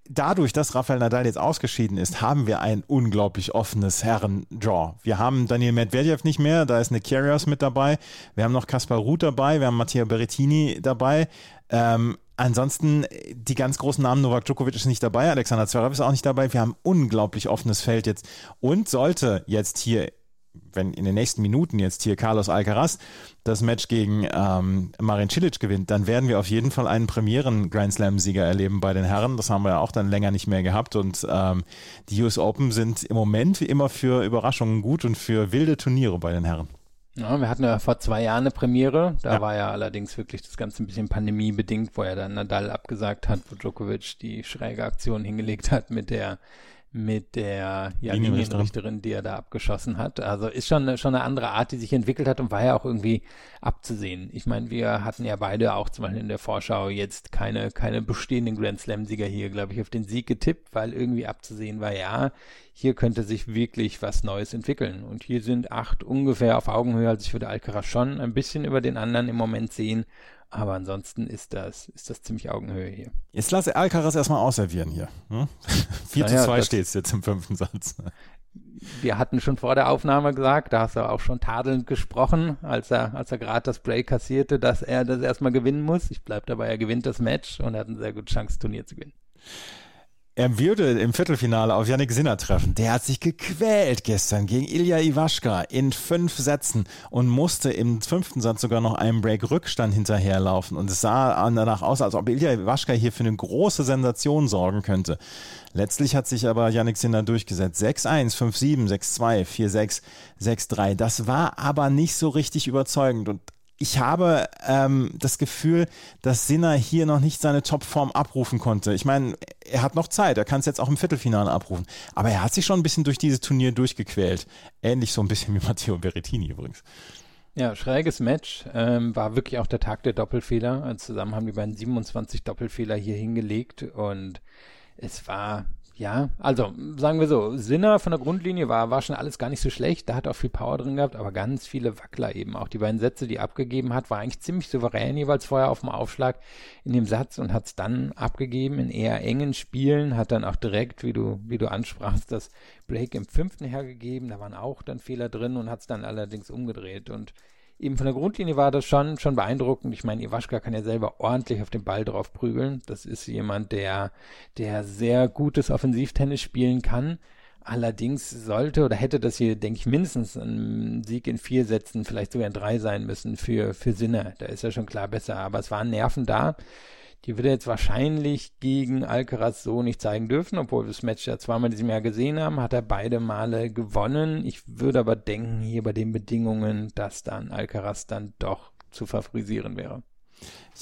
dadurch, dass Rafael Nadal jetzt ausgeschieden ist, haben wir ein unglaublich offenes Herren-Draw. Wir haben Daniel Medvedev nicht mehr, da ist Nick Kyrgios mit dabei. Wir haben noch Kaspar Ruth dabei, wir haben Mattia Berrettini dabei. Ähm, ansonsten, die ganz großen Namen, Novak Djokovic ist nicht dabei, Alexander Zverev ist auch nicht dabei. Wir haben unglaublich offenes Feld jetzt. Und sollte jetzt hier wenn in den nächsten Minuten jetzt hier Carlos Alcaraz das Match gegen ähm, Marin Cilic gewinnt, dann werden wir auf jeden Fall einen Premieren Grand Slam Sieger erleben bei den Herren. Das haben wir ja auch dann länger nicht mehr gehabt und ähm, die US Open sind im Moment wie immer für Überraschungen gut und für wilde Turniere bei den Herren. Ja, wir hatten ja vor zwei Jahren eine Premiere. Da ja. war ja allerdings wirklich das Ganze ein bisschen pandemiebedingt, wo er dann Nadal abgesagt hat, wo Djokovic die schräge Aktion hingelegt hat mit der mit der ja, Linienrichterin, die er da abgeschossen hat. Also ist schon, schon eine andere Art, die sich entwickelt hat und war ja auch irgendwie abzusehen. Ich meine, wir hatten ja beide auch zum Beispiel in der Vorschau jetzt keine, keine bestehenden Grand Slam-Sieger hier, glaube ich, auf den Sieg getippt, weil irgendwie abzusehen war, ja, hier könnte sich wirklich was Neues entwickeln. Und hier sind acht ungefähr auf Augenhöhe, also ich würde Alcaraz schon ein bisschen über den anderen im Moment sehen. Aber ansonsten ist das, ist das ziemlich Augenhöhe hier. Jetzt lasse Alcaraz erstmal ausservieren hier. Hm? 4 naja, zu 2 steht es jetzt im fünften Satz. Wir hatten schon vor der Aufnahme gesagt, da hast du auch schon tadelnd gesprochen, als er, als er gerade das Break kassierte, dass er das erstmal gewinnen muss. Ich bleibe dabei, er gewinnt das Match und hat eine sehr gute Chance, das Turnier zu gewinnen. Er würde im Viertelfinale auf Yannick Sinner treffen. Der hat sich gequält gestern gegen Ilya Iwaschka in fünf Sätzen und musste im fünften Satz sogar noch einen Break-Rückstand hinterherlaufen. Und es sah danach aus, als ob Ilya Iwaschka hier für eine große Sensation sorgen könnte. Letztlich hat sich aber Yannick Sinner durchgesetzt. 6-1, 5-7, 6-2, 4-6, 6-3. Das war aber nicht so richtig überzeugend. Und ich habe ähm, das Gefühl, dass Sinner hier noch nicht seine Topform abrufen konnte. Ich meine, er hat noch Zeit, er kann es jetzt auch im Viertelfinale abrufen. Aber er hat sich schon ein bisschen durch dieses Turnier durchgequält. Ähnlich so ein bisschen wie Matteo Berrettini übrigens. Ja, schräges Match. Ähm, war wirklich auch der Tag der Doppelfehler. Zusammen haben die beiden 27 Doppelfehler hier hingelegt und es war ja, also sagen wir so, Sinner von der Grundlinie war, war schon alles gar nicht so schlecht, da hat auch viel Power drin gehabt, aber ganz viele Wackler eben. Auch. Die beiden Sätze, die er abgegeben hat, war eigentlich ziemlich souverän jeweils vorher auf dem Aufschlag in dem Satz und hat es dann abgegeben in eher engen Spielen, hat dann auch direkt, wie du, wie du ansprachst, das Blake im fünften hergegeben, da waren auch dann Fehler drin und hat es dann allerdings umgedreht. Und eben von der Grundlinie war das schon, schon beeindruckend. Ich meine, Iwaschka kann ja selber ordentlich auf den Ball drauf prügeln. Das ist jemand, der, der sehr gutes Offensivtennis spielen kann. Allerdings sollte oder hätte das hier, denke ich, mindestens ein Sieg in vier Sätzen, vielleicht sogar in drei sein müssen für, für Sinne. Da ist ja schon klar besser. Aber es waren Nerven da. Die wird er jetzt wahrscheinlich gegen Alcaraz so nicht zeigen dürfen, obwohl wir das Match ja zweimal in diesem Jahr gesehen haben, hat er beide Male gewonnen. Ich würde aber denken, hier bei den Bedingungen, dass dann Alcaraz dann doch zu favorisieren wäre.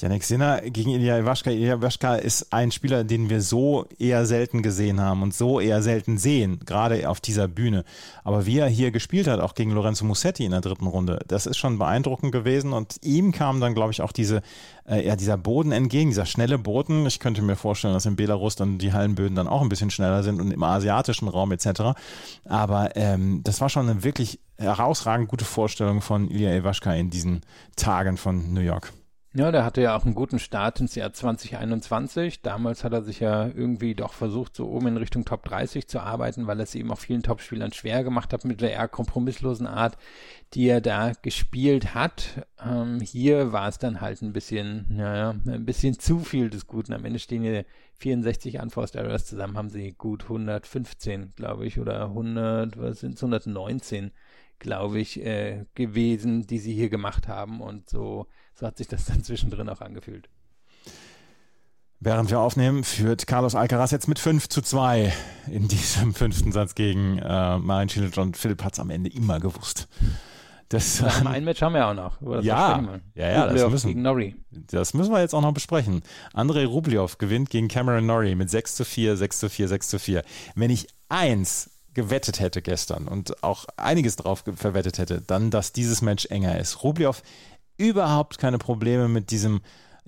Janik Sinner gegen Ilya Iwaschka. Ilya Iwaschka ist ein Spieler, den wir so eher selten gesehen haben und so eher selten sehen, gerade auf dieser Bühne. Aber wie er hier gespielt hat, auch gegen Lorenzo Musetti in der dritten Runde, das ist schon beeindruckend gewesen und ihm kam dann, glaube ich, auch diese, äh, ja, dieser Boden entgegen, dieser schnelle Boden. Ich könnte mir vorstellen, dass in Belarus dann die Hallenböden dann auch ein bisschen schneller sind und im asiatischen Raum etc. Aber ähm, das war schon eine wirklich herausragend gute Vorstellung von Ilya Iwaschka in diesen Tagen von New York. Ja, der hatte ja auch einen guten Start ins Jahr 2021. Damals hat er sich ja irgendwie doch versucht, so oben in Richtung Top 30 zu arbeiten, weil er es eben auch vielen Topspielern schwer gemacht hat mit der eher kompromisslosen Art, die er da gespielt hat. Ähm, hier war es dann halt ein bisschen, naja, ein bisschen zu viel des Guten. Am Ende stehen hier 64 Unforced Errors zusammen, haben sie gut 115, glaube ich, oder 100, was sind es, 119 glaube ich, äh, gewesen, die sie hier gemacht haben. Und so, so hat sich das dann zwischendrin auch angefühlt. Während wir aufnehmen, führt Carlos Alcaraz jetzt mit 5 zu 2 in diesem fünften Satz gegen äh, Marin Cilic und Philipp hat es am Ende immer gewusst. Das, ähm, ein Match haben wir auch noch. ja, ja, ja, das müssen, gegen Norrie. das müssen wir jetzt auch noch besprechen. Andrei Rublev gewinnt gegen Cameron Norrie mit 6 zu 4, 6 zu 4, 6 zu 4. Wenn ich eins gewettet hätte gestern und auch einiges drauf verwettet hätte, dann, dass dieses Match enger ist. Rublev überhaupt keine Probleme mit diesem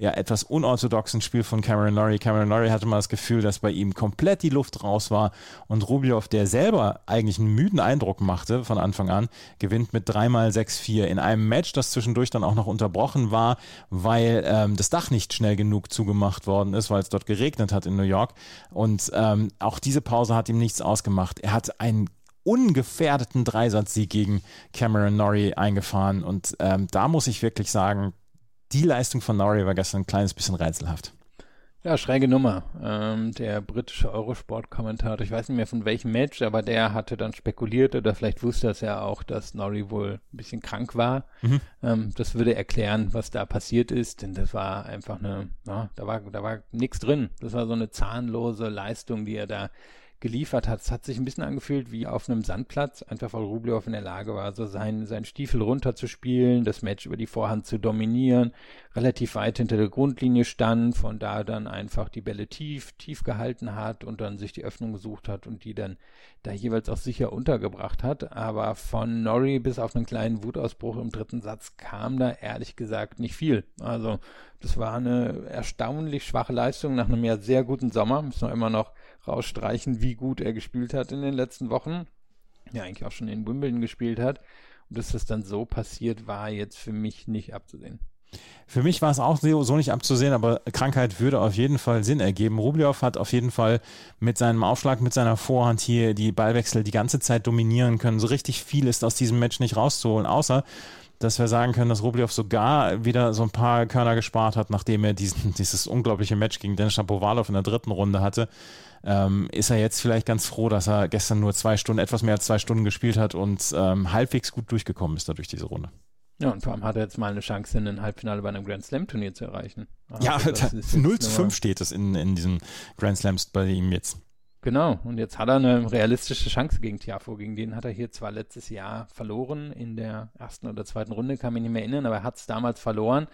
ja, etwas unorthodoxen Spiel von Cameron Norrie. Cameron Norrie hatte mal das Gefühl, dass bei ihm komplett die Luft raus war und Rublev, der selber eigentlich einen müden Eindruck machte von Anfang an, gewinnt mit dreimal 6-4 in einem Match, das zwischendurch dann auch noch unterbrochen war, weil ähm, das Dach nicht schnell genug zugemacht worden ist, weil es dort geregnet hat in New York. Und ähm, auch diese Pause hat ihm nichts ausgemacht. Er hat einen ungefährdeten Dreisatzsieg gegen Cameron Norrie eingefahren und ähm, da muss ich wirklich sagen, die Leistung von Norrie war gestern ein kleines bisschen rätselhaft. Ja, schräge Nummer. Ähm, der britische Eurosport-Kommentator, ich weiß nicht mehr von welchem Match, aber der hatte dann spekuliert oder vielleicht wusste es ja auch, dass Norrie wohl ein bisschen krank war. Mhm. Ähm, das würde erklären, was da passiert ist, denn das war einfach eine, ja, da war, da war nichts drin. Das war so eine zahnlose Leistung, die er da geliefert hat. Es hat sich ein bisschen angefühlt wie auf einem Sandplatz, einfach weil Rublev in der Lage war, so seinen, seinen Stiefel runterzuspielen, das Match über die Vorhand zu dominieren, relativ weit hinter der Grundlinie stand, von da dann einfach die Bälle tief, tief gehalten hat und dann sich die Öffnung gesucht hat und die dann da jeweils auch sicher untergebracht hat. Aber von Norrie bis auf einen kleinen Wutausbruch im dritten Satz kam da ehrlich gesagt nicht viel. Also das war eine erstaunlich schwache Leistung nach einem ja sehr guten Sommer. Müssen wir immer noch rausstreichen, wie gut er gespielt hat in den letzten Wochen. Ja, eigentlich auch schon in Wimbledon gespielt hat. Und dass das dann so passiert, war jetzt für mich nicht abzusehen. Für mich war es auch so nicht abzusehen, aber Krankheit würde auf jeden Fall Sinn ergeben. Rublev hat auf jeden Fall mit seinem Aufschlag, mit seiner Vorhand hier die Ballwechsel die ganze Zeit dominieren können. So richtig viel ist aus diesem Match nicht rauszuholen, außer dass wir sagen können, dass Rublev sogar wieder so ein paar Körner gespart hat, nachdem er diesen, dieses unglaubliche Match gegen Denis Shapovalov in der dritten Runde hatte ähm, ist er jetzt vielleicht ganz froh, dass er gestern nur zwei Stunden, etwas mehr als zwei Stunden gespielt hat und ähm, halbwegs gut durchgekommen ist dadurch diese Runde. Ja, und vor allem hat er jetzt mal eine Chance, in ein Halbfinale bei einem Grand Slam Turnier zu erreichen. Also ja, 0 zu 5 steht es in, in diesen Grand Slams bei ihm jetzt. Genau, und jetzt hat er eine realistische Chance gegen Tiafo. Gegen den hat er hier zwar letztes Jahr verloren in der ersten oder zweiten Runde, kann mich nicht mehr erinnern, aber er hat es damals verloren.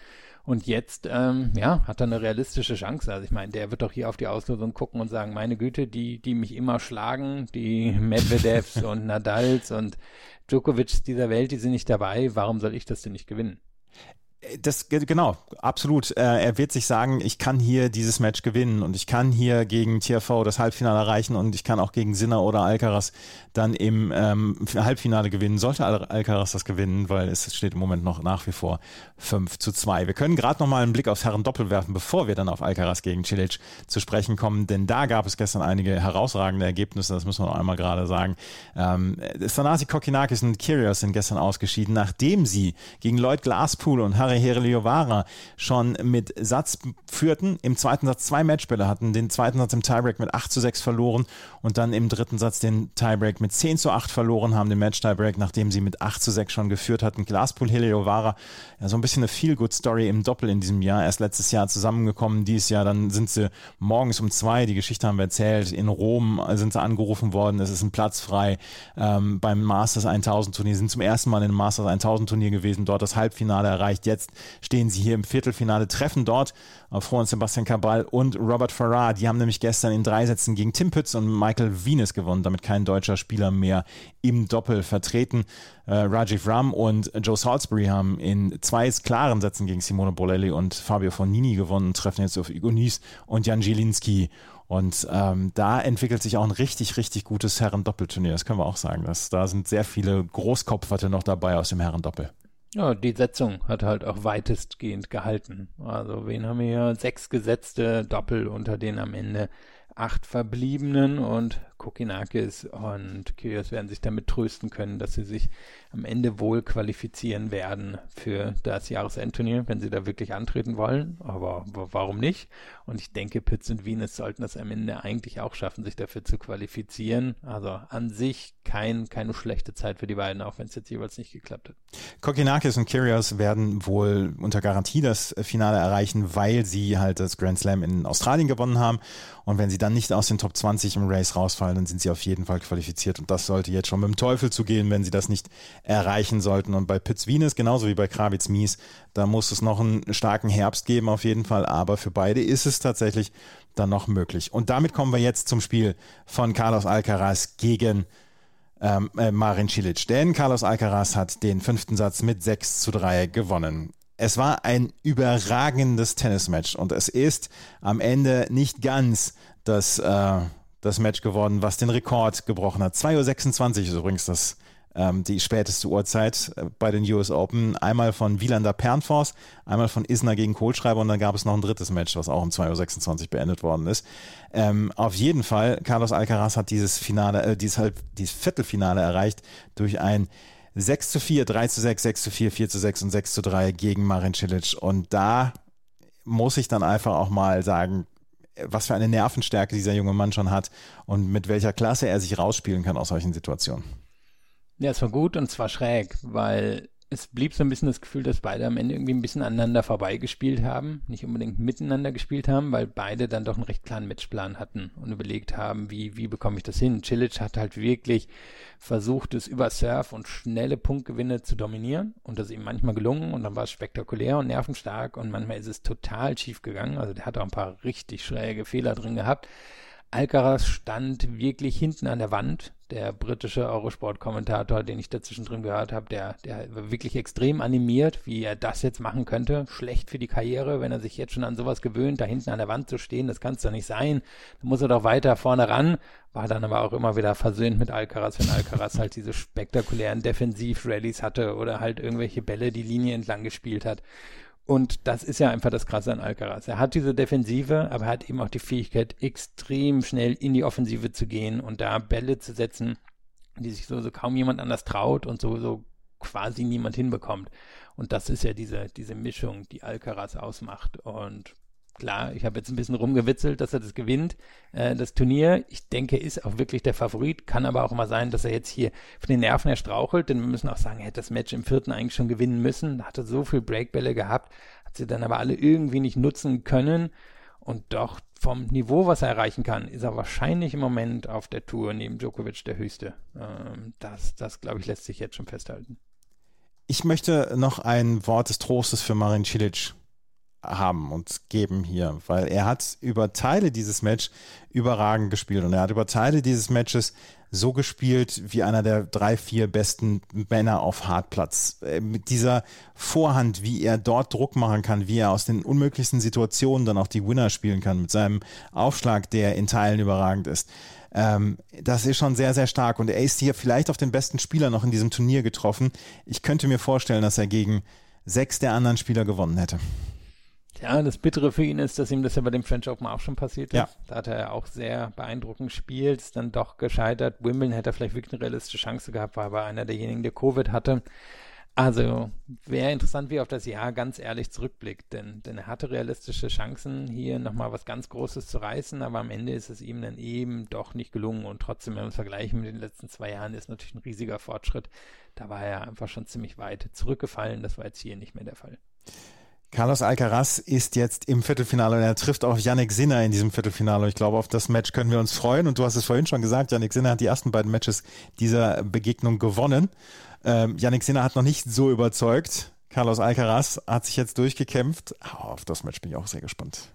Und jetzt, ähm, ja, hat er eine realistische Chance. Also ich meine, der wird doch hier auf die Auslosung gucken und sagen, meine Güte, die, die mich immer schlagen, die Medvedevs und Nadals und Djokovic dieser Welt, die sind nicht dabei. Warum soll ich das denn nicht gewinnen? Das genau, absolut. Äh, er wird sich sagen, ich kann hier dieses Match gewinnen und ich kann hier gegen TFV das Halbfinale erreichen und ich kann auch gegen Sinner oder Alcaraz dann im ähm, Halbfinale gewinnen. Sollte Al Alcaraz das gewinnen, weil es steht im Moment noch nach wie vor 5 zu 2. Wir können gerade noch mal einen Blick aufs Herren-Doppel werfen, bevor wir dann auf Alcaraz gegen Cilic zu sprechen kommen, denn da gab es gestern einige herausragende Ergebnisse, das müssen wir noch einmal gerade sagen. Ähm, Sanasi Kokinakis und Kyrgios sind gestern ausgeschieden, nachdem sie gegen Lloyd Glasspool und Harry Hereliovara schon mit Satz führten, im zweiten Satz zwei Matchbälle hatten, den zweiten Satz im Tiebreak mit 8 zu 6 verloren und dann im dritten Satz den Tiebreak mit 10 zu 8 verloren haben, den Match-Tiebreak, nachdem sie mit 8 zu 6 schon geführt hatten. Glasspool Hereliovara, ja, so ein bisschen eine Feel-Good-Story im Doppel in diesem Jahr. Erst letztes Jahr zusammengekommen, dieses Jahr dann sind sie morgens um zwei, die Geschichte haben wir erzählt, in Rom sind sie angerufen worden, es ist ein Platz frei ähm, beim Masters 1000 Turnier, sind zum ersten Mal in einem Masters 1000 Turnier gewesen, dort das Halbfinale erreicht, jetzt Jetzt stehen sie hier im Viertelfinale, treffen dort auf Juan Sebastian Cabal und Robert Farrar. Die haben nämlich gestern in drei Sätzen gegen Tim Pütz und Michael Venus gewonnen, damit kein deutscher Spieler mehr im Doppel vertreten. Äh, Rajiv Ram und Joe Salisbury haben in zwei klaren Sätzen gegen Simone Bolelli und Fabio Fonini gewonnen, treffen jetzt auf Igonis und Jan Zielinski. Und ähm, da entwickelt sich auch ein richtig, richtig gutes Herren-Doppelturnier. Das können wir auch sagen. Das, da sind sehr viele Großkopferte noch dabei aus dem Herren-Doppel. Ja, die Setzung hat halt auch weitestgehend gehalten. Also wen haben wir hier? Sechs gesetzte Doppel unter den am Ende acht Verbliebenen und Kokinakis und Kyrgios werden sich damit trösten können, dass sie sich am Ende wohl qualifizieren werden für das Jahresendturnier, wenn sie da wirklich antreten wollen. Aber warum nicht? Und ich denke, Pitts und Venus sollten das am Ende eigentlich auch schaffen, sich dafür zu qualifizieren. Also an sich kein, keine schlechte Zeit für die beiden, auch wenn es jetzt jeweils nicht geklappt hat. Kokinakis und Kyrgios werden wohl unter Garantie das Finale erreichen, weil sie halt das Grand Slam in Australien gewonnen haben. Und wenn sie dann nicht aus den Top 20 im Race rausfallen, dann sind sie auf jeden Fall qualifiziert. Und das sollte jetzt schon mit dem Teufel zugehen, wenn sie das nicht erreichen sollten. Und bei Pitts Venus, genauso wie bei Kravitz Mies, da muss es noch einen starken Herbst geben, auf jeden Fall. Aber für beide ist es tatsächlich dann noch möglich. Und damit kommen wir jetzt zum Spiel von Carlos Alcaraz gegen ähm, äh, Marin Cilic. Denn Carlos Alcaraz hat den fünften Satz mit 6 zu 3 gewonnen. Es war ein überragendes Tennismatch und es ist am Ende nicht ganz das äh, das Match geworden, was den Rekord gebrochen hat. 2.26 Uhr ist übrigens das, ähm, die späteste Uhrzeit äh, bei den US Open. Einmal von Wielander Pernfors, einmal von Isner gegen Kohlschreiber und dann gab es noch ein drittes Match, was auch um 2.26 Uhr beendet worden ist. Ähm, auf jeden Fall, Carlos Alcaraz hat dieses Finale, äh, dieses, halb, dieses Viertelfinale erreicht durch ein 6 zu 4, 3 zu 6, 6 zu 4, 4 zu 6 und 6 zu 3 gegen Marin Cilic. Und da muss ich dann einfach auch mal sagen, was für eine Nervenstärke dieser junge Mann schon hat und mit welcher Klasse er sich rausspielen kann aus solchen Situationen. Ja, es war gut und zwar schräg, weil es blieb so ein bisschen das Gefühl, dass beide am Ende irgendwie ein bisschen aneinander vorbeigespielt haben, nicht unbedingt miteinander gespielt haben, weil beide dann doch einen recht klaren Matchplan hatten und überlegt haben, wie, wie bekomme ich das hin. Cilic hat halt wirklich versucht, es über Surf und schnelle Punktgewinne zu dominieren und das ist ihm manchmal gelungen und dann war es spektakulär und nervenstark und manchmal ist es total schief gegangen, also der hat auch ein paar richtig schräge Fehler drin gehabt. Alcaraz stand wirklich hinten an der Wand. Der britische Eurosport-Kommentator, den ich dazwischen drin gehört habe, der, der war wirklich extrem animiert, wie er das jetzt machen könnte. Schlecht für die Karriere, wenn er sich jetzt schon an sowas gewöhnt, da hinten an der Wand zu stehen, das kann es doch nicht sein. Da muss er doch weiter vorne ran. War dann aber auch immer wieder versöhnt mit Alcaraz, wenn Alcaraz halt diese spektakulären Defensiv-Rallies hatte oder halt irgendwelche Bälle die Linie entlang gespielt hat. Und das ist ja einfach das Krasse an Alcaraz. Er hat diese Defensive, aber er hat eben auch die Fähigkeit, extrem schnell in die Offensive zu gehen und da Bälle zu setzen, die sich so, so kaum jemand anders traut und sowieso quasi niemand hinbekommt. Und das ist ja diese, diese Mischung, die Alcaraz ausmacht. Und klar, ich habe jetzt ein bisschen rumgewitzelt, dass er das gewinnt, äh, das Turnier. Ich denke, ist auch wirklich der Favorit. Kann aber auch mal sein, dass er jetzt hier von den Nerven her strauchelt, denn wir müssen auch sagen, er hätte das Match im vierten eigentlich schon gewinnen müssen. Da hatte so viel Breakbälle gehabt, hat sie dann aber alle irgendwie nicht nutzen können. Und doch vom Niveau, was er erreichen kann, ist er wahrscheinlich im Moment auf der Tour neben Djokovic der höchste. Ähm, das, das glaube ich, lässt sich jetzt schon festhalten. Ich möchte noch ein Wort des Trostes für Marin Cilic haben und geben hier, weil er hat über Teile dieses Match überragend gespielt und er hat über Teile dieses Matches so gespielt wie einer der drei, vier besten Männer auf Hartplatz. Äh, mit dieser Vorhand, wie er dort Druck machen kann, wie er aus den unmöglichsten Situationen dann auch die Winner spielen kann, mit seinem Aufschlag, der in Teilen überragend ist. Ähm, das ist schon sehr, sehr stark und er ist hier vielleicht auf den besten Spieler noch in diesem Turnier getroffen. Ich könnte mir vorstellen, dass er gegen sechs der anderen Spieler gewonnen hätte. Ja, das Bittere für ihn ist, dass ihm das ja bei dem French Open auch schon passiert ist. Ja. Da hat er ja auch sehr beeindruckend gespielt, ist dann doch gescheitert. Wimbledon hätte er vielleicht wirklich eine realistische Chance gehabt, war aber einer derjenigen, der Covid hatte. Also wäre interessant, wie er auf das Jahr ganz ehrlich zurückblickt, denn, denn er hatte realistische Chancen, hier nochmal was ganz Großes zu reißen, aber am Ende ist es ihm dann eben doch nicht gelungen und trotzdem, wenn wir uns vergleichen mit den letzten zwei Jahren, ist natürlich ein riesiger Fortschritt. Da war er einfach schon ziemlich weit zurückgefallen, das war jetzt hier nicht mehr der Fall. Carlos Alcaraz ist jetzt im Viertelfinale und er trifft auf Yannick Sinner in diesem Viertelfinale. Ich glaube, auf das Match können wir uns freuen. Und du hast es vorhin schon gesagt, Yannick Sinner hat die ersten beiden Matches dieser Begegnung gewonnen. Ähm, Yannick Sinner hat noch nicht so überzeugt. Carlos Alcaraz hat sich jetzt durchgekämpft. Oh, auf das Match bin ich auch sehr gespannt.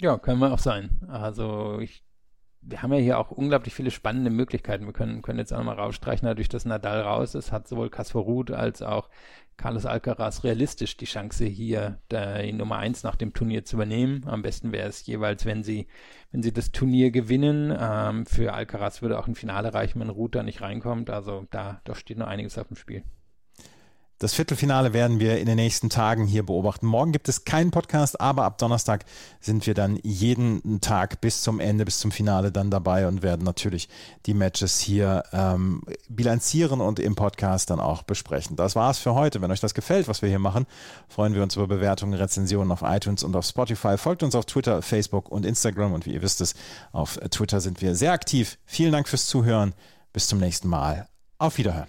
Ja, können wir auch sein. Also ich wir haben ja hier auch unglaublich viele spannende Möglichkeiten. Wir können, können jetzt auch nochmal rausstreichen, dadurch, dass Nadal raus ist, hat sowohl Kaspar Ruth als auch Carlos Alcaraz realistisch die Chance, hier die Nummer eins nach dem Turnier zu übernehmen. Am besten wäre es jeweils, wenn sie, wenn sie das Turnier gewinnen. Ähm, für Alcaraz würde auch ein Finale reichen, wenn Ruth da nicht reinkommt. Also da, da steht noch einiges auf dem Spiel. Das Viertelfinale werden wir in den nächsten Tagen hier beobachten. Morgen gibt es keinen Podcast, aber ab Donnerstag sind wir dann jeden Tag bis zum Ende, bis zum Finale dann dabei und werden natürlich die Matches hier ähm, bilanzieren und im Podcast dann auch besprechen. Das war's für heute. Wenn euch das gefällt, was wir hier machen, freuen wir uns über Bewertungen, Rezensionen auf iTunes und auf Spotify. Folgt uns auf Twitter, Facebook und Instagram und wie ihr wisst es, auf Twitter sind wir sehr aktiv. Vielen Dank fürs Zuhören. Bis zum nächsten Mal. Auf Wiederhören.